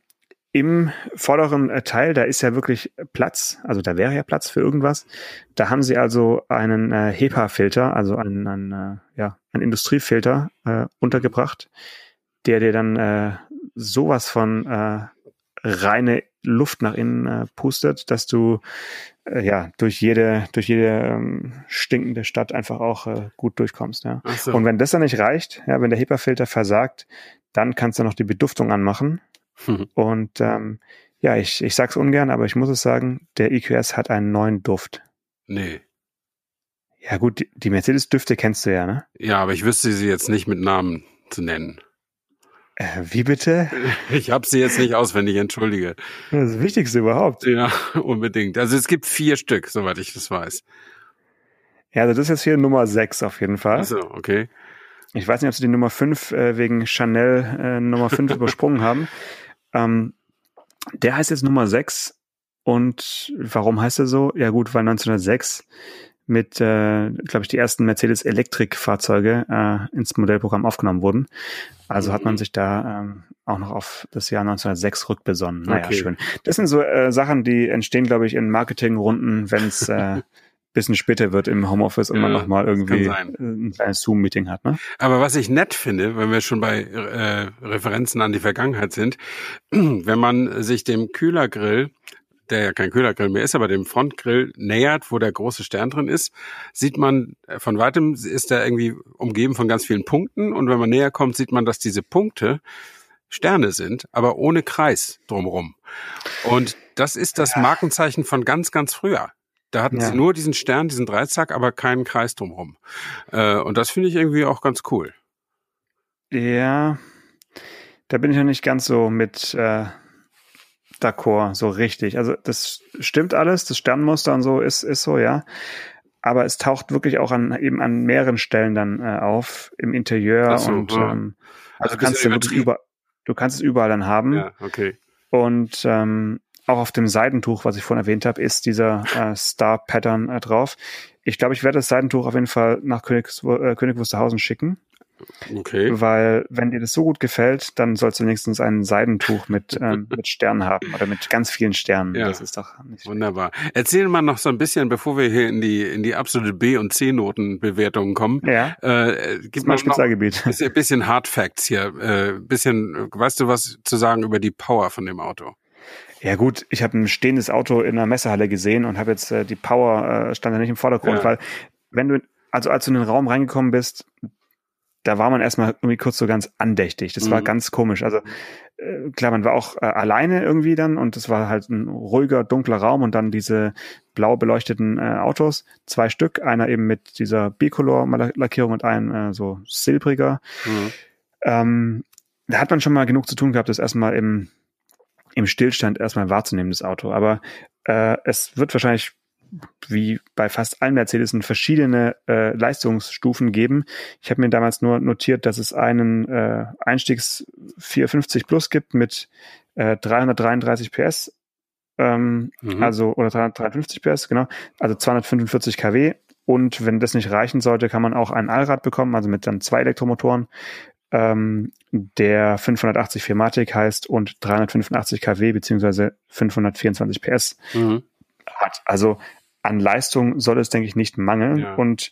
im vorderen äh, Teil, da ist ja wirklich Platz, also da wäre ja Platz für irgendwas. Da haben sie also einen äh, HEPA-Filter, also einen, einen, äh, ja, einen Industriefilter äh, untergebracht, der dir dann äh, sowas von äh, reine Luft nach innen äh, pustet, dass du äh, ja durch jede durch jede ähm, stinkende Stadt einfach auch äh, gut durchkommst. Ja. So. Und wenn das dann nicht reicht, ja, wenn der HEPA-Filter versagt, dann kannst du noch die Beduftung anmachen Mhm. Und ähm, ja, ich, ich sag's ungern, aber ich muss es sagen, der EQS hat einen neuen Duft. Nee. Ja gut, die, die Mercedes-Düfte kennst du ja, ne? Ja, aber ich wüsste sie jetzt nicht mit Namen zu nennen. Äh, wie bitte? Ich habe sie jetzt nicht auswendig, entschuldige. Das, Wichtigste überhaupt. Ja, unbedingt. Also es gibt vier Stück, soweit ich das weiß. Ja, also das ist jetzt hier Nummer 6 auf jeden Fall. Also, okay. Ich weiß nicht, ob sie die Nummer 5 äh, wegen Chanel äh, Nummer 5 übersprungen haben. Ähm, der heißt jetzt Nummer 6 und warum heißt er so? Ja gut, weil 1906 mit, äh, glaube ich, die ersten Mercedes Elektrikfahrzeuge äh, ins Modellprogramm aufgenommen wurden. Also mhm. hat man mhm. sich da ähm, auch noch auf das Jahr 1906 rückbesonnen. Naja, okay. schön. Das sind so äh, Sachen, die entstehen, glaube ich, in Marketingrunden, wenn es äh, bisschen später wird im Homeoffice und ja, man nochmal irgendwie ein kleines Zoom-Meeting hat. Ne? Aber was ich nett finde, wenn wir schon bei äh, Referenzen an die Vergangenheit sind, wenn man sich dem Kühlergrill der ja kein Kühlergrill mehr ist, aber dem Frontgrill nähert, wo der große Stern drin ist, sieht man äh, von weitem ist er irgendwie umgeben von ganz vielen Punkten und wenn man näher kommt, sieht man, dass diese Punkte Sterne sind, aber ohne Kreis drumrum. Und das ist das Markenzeichen von ganz, ganz früher. Da hatten ja. sie nur diesen Stern, diesen Dreizack, aber keinen Kreis drumrum. Äh, und das finde ich irgendwie auch ganz cool. Ja, da bin ich ja nicht ganz so mit äh, d'accord, so richtig. Also das stimmt alles, das Sternmuster und so ist, ist so, ja. Aber es taucht wirklich auch an eben an mehreren Stellen dann äh, auf, im Interieur so, und ja. ähm, also, also kannst du wirklich über, du kannst es überall dann haben. Ja, okay. Und ähm, auch auf dem Seidentuch, was ich vorhin erwähnt habe, ist dieser äh, Star-Pattern äh, drauf. Ich glaube, ich werde das Seidentuch auf jeden Fall nach Königs, äh, König Wusterhausen schicken. Okay. Weil, wenn dir das so gut gefällt, dann sollst du wenigstens ein Seidentuch mit, ähm, mit Sternen haben oder mit ganz vielen Sternen. Ja. Das ist doch nicht Wunderbar. Erzähl mal noch so ein bisschen, bevor wir hier in die, in die absolute B- und C-Noten-Bewertungen kommen. Ja. Äh, gib mal Spezialgebiet. Ein bisschen Hard Facts hier. Äh, bisschen, weißt du was zu sagen über die Power von dem Auto? Ja gut, ich habe ein stehendes Auto in einer Messehalle gesehen und habe jetzt äh, die Power äh, stand da nicht im Vordergrund, ja. weil wenn du also als du in den Raum reingekommen bist, da war man erstmal irgendwie kurz so ganz andächtig. Das mhm. war ganz komisch. Also äh, klar, man war auch äh, alleine irgendwie dann und es war halt ein ruhiger, dunkler Raum und dann diese blau beleuchteten äh, Autos, zwei Stück, einer eben mit dieser Bicolor-Lackierung und ein äh, so silbriger. Mhm. Ähm, da hat man schon mal genug zu tun gehabt, das erstmal im, im Stillstand erstmal wahrzunehmen, das Auto. Aber äh, es wird wahrscheinlich wie bei fast allen Mercedes verschiedene äh, Leistungsstufen geben. Ich habe mir damals nur notiert, dass es einen äh, Einstiegs 450 Plus gibt mit äh, 333 PS, ähm, mhm. also oder 353 PS, genau, also 245 kW. Und wenn das nicht reichen sollte, kann man auch ein Allrad bekommen, also mit dann zwei Elektromotoren, ähm, der 580 Firmatic heißt und 385 kW beziehungsweise 524 PS mhm. hat. Also an Leistung soll es, denke ich, nicht mangeln. Ja. Und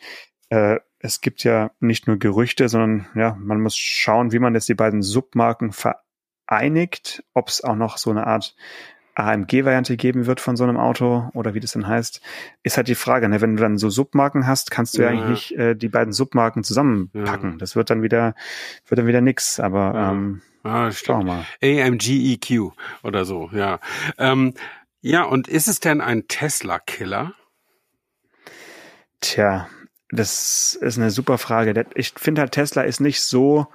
äh, es gibt ja nicht nur Gerüchte, sondern ja, man muss schauen, wie man jetzt die beiden Submarken vereinigt, ob es auch noch so eine Art AMG-Variante geben wird von so einem Auto oder wie das denn heißt, ist halt die Frage. Ne? Wenn du dann so Submarken hast, kannst du ja, ja eigentlich nicht äh, die beiden Submarken zusammenpacken. Ja. Das wird dann wieder, wird dann wieder nix. Aber ja. ähm, ah, schauen wir mal. AMG EQ oder so, ja. Ähm, ja, und ist es denn ein Tesla-Killer? Tja, das ist eine super Frage. Ich finde halt, Tesla ist nicht so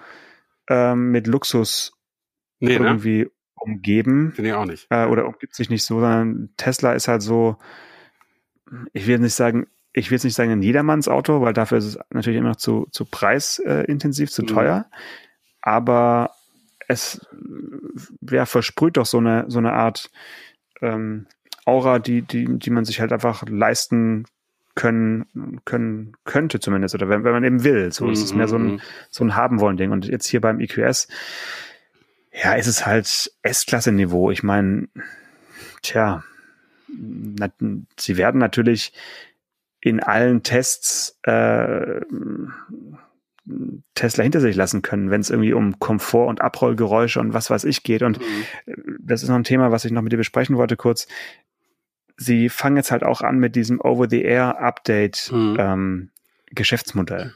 ähm, mit Luxus nee, ne? irgendwie ne? umgeben. Finde ich auch nicht. Äh, oder umgibt sich nicht so, sondern Tesla ist halt so, ich will nicht sagen, ich will jetzt nicht sagen ein Jedermanns Auto, weil dafür ist es natürlich immer noch zu, zu preisintensiv, zu mhm. teuer. Aber es ja, versprüht doch so eine, so eine Art ähm, Aura, die, die, die man sich halt einfach leisten können, können könnte zumindest, oder wenn, wenn man eben will. So, es ist mehr so ein, mhm. so ein haben wollen Ding. Und jetzt hier beim EQS, ja, ist es halt S-Klasse-Niveau. Ich meine, tja, na, sie werden natürlich in allen Tests äh, Tesla hinter sich lassen können, wenn es irgendwie um Komfort und Abrollgeräusche und was weiß ich geht. Und mhm. das ist noch ein Thema, was ich noch mit dir besprechen wollte kurz sie fangen jetzt halt auch an mit diesem Over-the-Air-Update mhm. ähm, Geschäftsmodell.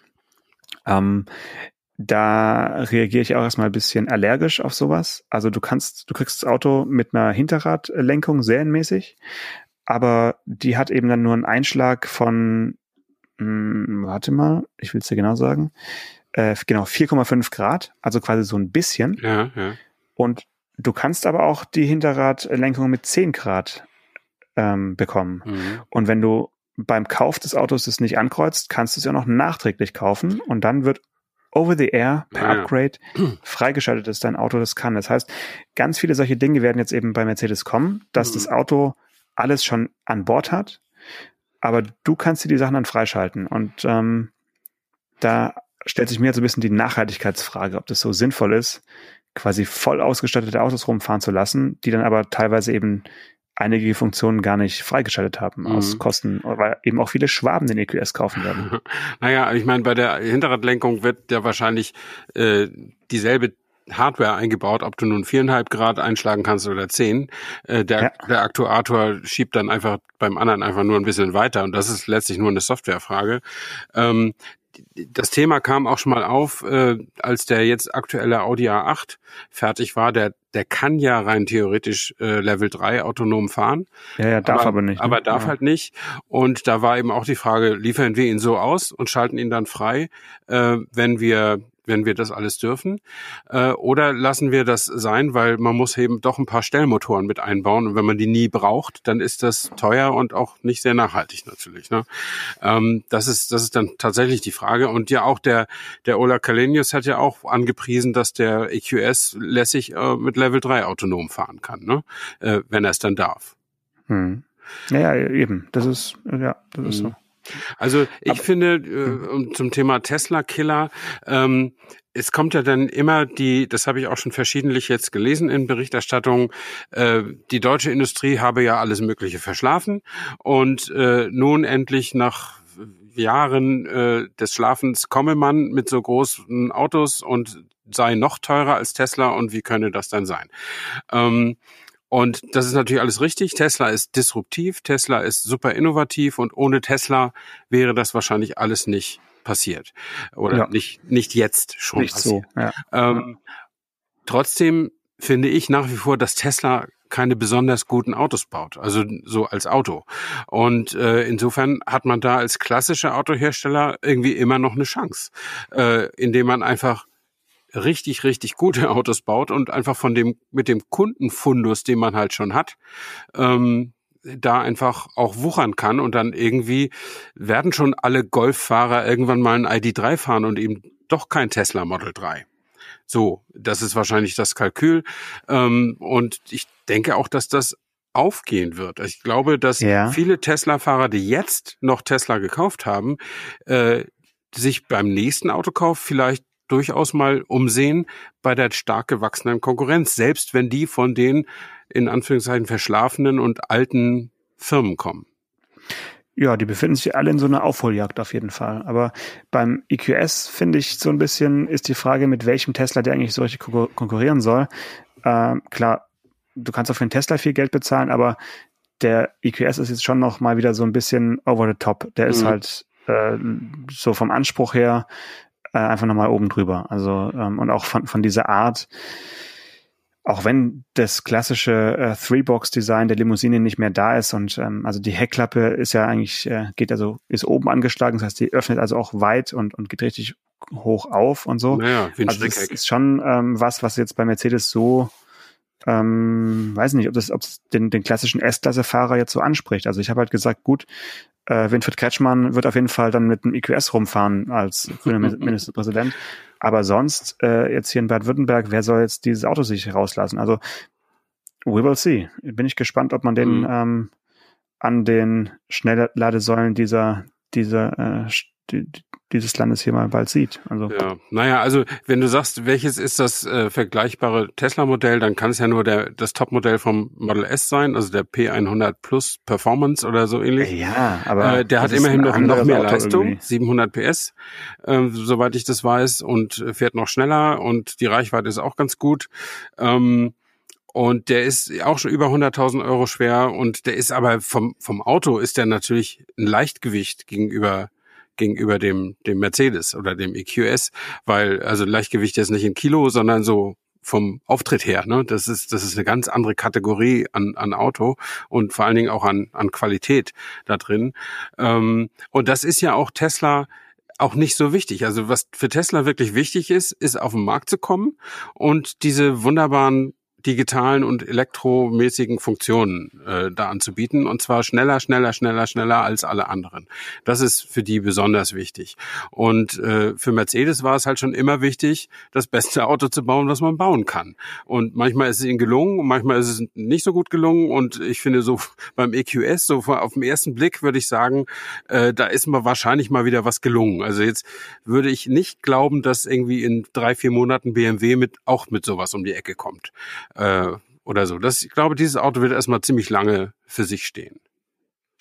Ähm, da reagiere ich auch erstmal ein bisschen allergisch auf sowas. Also du kannst, du kriegst das Auto mit einer Hinterradlenkung serienmäßig, aber die hat eben dann nur einen Einschlag von, mh, hm, warte mal, ich will es dir genau sagen, äh, genau 4,5 Grad, also quasi so ein bisschen. Ja, ja. Und du kannst aber auch die Hinterradlenkung mit 10 Grad ähm, bekommen. Mhm. Und wenn du beim Kauf des Autos das nicht ankreuzt, kannst du es ja noch nachträglich kaufen und dann wird over the air per ja. Upgrade freigeschaltet ist dein Auto das kann. Das heißt, ganz viele solche Dinge werden jetzt eben bei Mercedes kommen, dass mhm. das Auto alles schon an Bord hat, aber du kannst dir die Sachen dann freischalten und ähm, da stellt sich mir jetzt ein bisschen die Nachhaltigkeitsfrage, ob das so sinnvoll ist, quasi voll ausgestattete Autos rumfahren zu lassen, die dann aber teilweise eben einige Funktionen gar nicht freigeschaltet haben mhm. aus Kosten, weil eben auch viele Schwaben den EQS kaufen werden. naja, ich meine, bei der Hinterradlenkung wird ja wahrscheinlich äh, dieselbe Hardware eingebaut, ob du nun viereinhalb Grad einschlagen kannst oder zehn. Äh, der, ja. der Aktuator schiebt dann einfach beim anderen einfach nur ein bisschen weiter und das ist letztlich nur eine Softwarefrage. Ähm, das Thema kam auch schon mal auf, äh, als der jetzt aktuelle Audi A8 fertig war. Der, der kann ja rein theoretisch äh, Level 3 autonom fahren. Ja, ja, darf aber, aber nicht. Ne? Aber darf ja. halt nicht. Und da war eben auch die Frage, liefern wir ihn so aus und schalten ihn dann frei, äh, wenn wir wenn wir das alles dürfen? Äh, oder lassen wir das sein, weil man muss eben doch ein paar Stellmotoren mit einbauen und wenn man die nie braucht, dann ist das teuer und auch nicht sehr nachhaltig natürlich. Ne? Ähm, das ist das ist dann tatsächlich die Frage und ja auch der der Ola Kalenius hat ja auch angepriesen, dass der EQS lässig äh, mit Level 3 autonom fahren kann, ne? Äh, wenn er es dann darf. Hm. Ja, eben. Das ist ja, das ist so. Also ich Aber, finde äh, zum Thema Tesla-Killer, ähm, es kommt ja dann immer die, das habe ich auch schon verschiedentlich jetzt gelesen in Berichterstattungen, äh, die deutsche Industrie habe ja alles Mögliche verschlafen und äh, nun endlich nach Jahren äh, des Schlafens komme man mit so großen Autos und sei noch teurer als Tesla und wie könne das dann sein? Ähm, und das ist natürlich alles richtig. Tesla ist disruptiv, Tesla ist super innovativ und ohne Tesla wäre das wahrscheinlich alles nicht passiert. Oder ja. nicht, nicht jetzt schon nicht passiert. So, ja. ähm, trotzdem finde ich nach wie vor, dass Tesla keine besonders guten Autos baut, also so als Auto. Und äh, insofern hat man da als klassischer Autohersteller irgendwie immer noch eine Chance, äh, indem man einfach richtig, richtig gute Autos baut und einfach von dem, mit dem Kundenfundus, den man halt schon hat, ähm, da einfach auch wuchern kann und dann irgendwie werden schon alle Golffahrer irgendwann mal ein ID3 fahren und eben doch kein Tesla Model 3. So, das ist wahrscheinlich das Kalkül. Ähm, und ich denke auch, dass das aufgehen wird. Ich glaube, dass ja. viele Tesla-Fahrer, die jetzt noch Tesla gekauft haben, äh, sich beim nächsten Autokauf vielleicht durchaus mal umsehen bei der stark gewachsenen Konkurrenz, selbst wenn die von den in Anführungszeichen verschlafenen und alten Firmen kommen. Ja, die befinden sich alle in so einer Aufholjagd auf jeden Fall. Aber beim EQS finde ich so ein bisschen ist die Frage, mit welchem Tesla der eigentlich so richtig konkurrieren soll. Ähm, klar, du kannst auf den Tesla viel Geld bezahlen, aber der EQS ist jetzt schon noch mal wieder so ein bisschen over the top. Der mhm. ist halt äh, so vom Anspruch her äh, einfach nochmal oben drüber. Also ähm, und auch von, von dieser Art, auch wenn das klassische äh, Three-Box-Design der Limousine nicht mehr da ist und ähm, also die Heckklappe ist ja eigentlich, äh, geht also, ist oben angeschlagen, das heißt, die öffnet also auch weit und, und geht richtig hoch auf und so. Naja, wie ein also das ist schon ähm, was, was jetzt bei Mercedes so ähm, weiß nicht, ob das, ob es den, den klassischen S-Klasse-Fahrer jetzt so anspricht. Also ich habe halt gesagt, gut, äh, Winfried Kretschmann wird auf jeden Fall dann mit dem EQS rumfahren als grüner Ministerpräsident. Aber sonst, äh, jetzt hier in Baden-Württemberg, wer soll jetzt dieses Auto sich rauslassen? Also, we will see. Bin ich gespannt, ob man den mhm. ähm, an den Schnellladesäulen dieser, dieser äh, die, dieses Landes hier mal bald sieht. Also ja, naja, also wenn du sagst, welches ist das äh, vergleichbare Tesla-Modell, dann kann es ja nur der das Top-Modell vom Model S sein, also der P100 Plus Performance oder so ähnlich. Ja, aber äh, der hat immerhin noch noch mehr Auto Leistung, irgendwie. 700 PS, äh, soweit ich das weiß, und fährt noch schneller und die Reichweite ist auch ganz gut. Ähm, und der ist auch schon über 100.000 Euro schwer und der ist aber vom, vom Auto ist der natürlich ein Leichtgewicht gegenüber gegenüber dem, dem Mercedes oder dem EQS, weil also Leichtgewicht ist nicht in Kilo, sondern so vom Auftritt her. Ne? Das ist das ist eine ganz andere Kategorie an, an Auto und vor allen Dingen auch an, an Qualität da drin. Ähm, und das ist ja auch Tesla auch nicht so wichtig. Also was für Tesla wirklich wichtig ist, ist auf den Markt zu kommen und diese wunderbaren digitalen und elektromäßigen Funktionen äh, da anzubieten und zwar schneller, schneller, schneller, schneller als alle anderen. Das ist für die besonders wichtig. Und äh, für Mercedes war es halt schon immer wichtig, das beste Auto zu bauen, was man bauen kann. Und manchmal ist es ihnen gelungen, manchmal ist es nicht so gut gelungen. Und ich finde so beim EQS, so auf den ersten Blick würde ich sagen, äh, da ist mal wahrscheinlich mal wieder was gelungen. Also jetzt würde ich nicht glauben, dass irgendwie in drei, vier Monaten BMW mit auch mit sowas um die Ecke kommt äh, oder so. Das, ich glaube, dieses Auto wird erstmal ziemlich lange für sich stehen.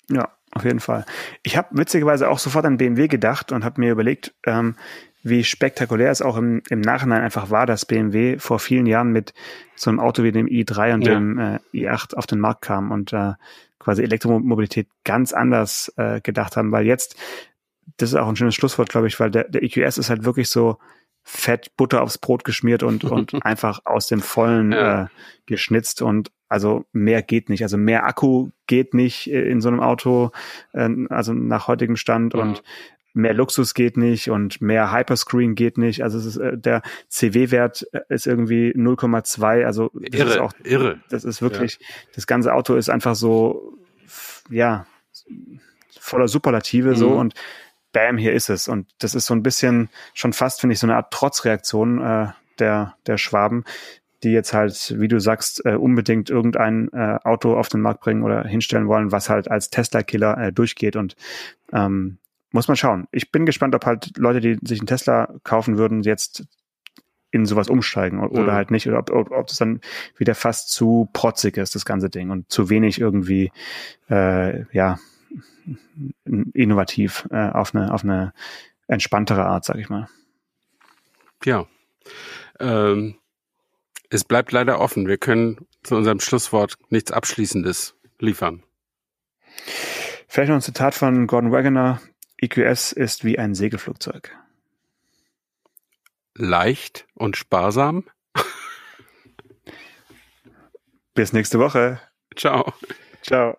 Ja, auf jeden Fall. Ich habe witzigerweise auch sofort an BMW gedacht und habe mir überlegt, ähm, wie spektakulär es auch im, im Nachhinein einfach war, dass BMW vor vielen Jahren mit so einem Auto wie dem i3 und ja. dem äh, i8 auf den Markt kam und äh, quasi Elektromobilität ganz anders äh, gedacht haben, weil jetzt, das ist auch ein schönes Schlusswort, glaube ich, weil der, der EQS ist halt wirklich so, Fett, Butter aufs Brot geschmiert und, und einfach aus dem Vollen ja. äh, geschnitzt und also mehr geht nicht. Also mehr Akku geht nicht äh, in so einem Auto, äh, also nach heutigem Stand ja. und mehr Luxus geht nicht und mehr Hyperscreen geht nicht. Also es ist, äh, der CW-Wert äh, ist irgendwie 0,2. Also das irre, ist auch irre. Das ist wirklich, ja. das ganze Auto ist einfach so, ja, voller Superlative mhm. so und bam, hier ist es. Und das ist so ein bisschen schon fast, finde ich, so eine Art Trotzreaktion äh, der, der Schwaben, die jetzt halt, wie du sagst, äh, unbedingt irgendein äh, Auto auf den Markt bringen oder hinstellen wollen, was halt als Tesla-Killer äh, durchgeht. Und ähm, muss man schauen. Ich bin gespannt, ob halt Leute, die sich einen Tesla kaufen würden, jetzt in sowas umsteigen oder mhm. halt nicht, oder ob, ob, ob das dann wieder fast zu protzig ist, das ganze Ding, und zu wenig irgendwie, äh, ja, innovativ äh, auf eine auf eine entspanntere Art, sag ich mal. Ja. Ähm, es bleibt leider offen. Wir können zu unserem Schlusswort nichts Abschließendes liefern. Vielleicht noch ein Zitat von Gordon Wagoner. EQS ist wie ein Segelflugzeug. Leicht und sparsam. Bis nächste Woche. Ciao. Ciao.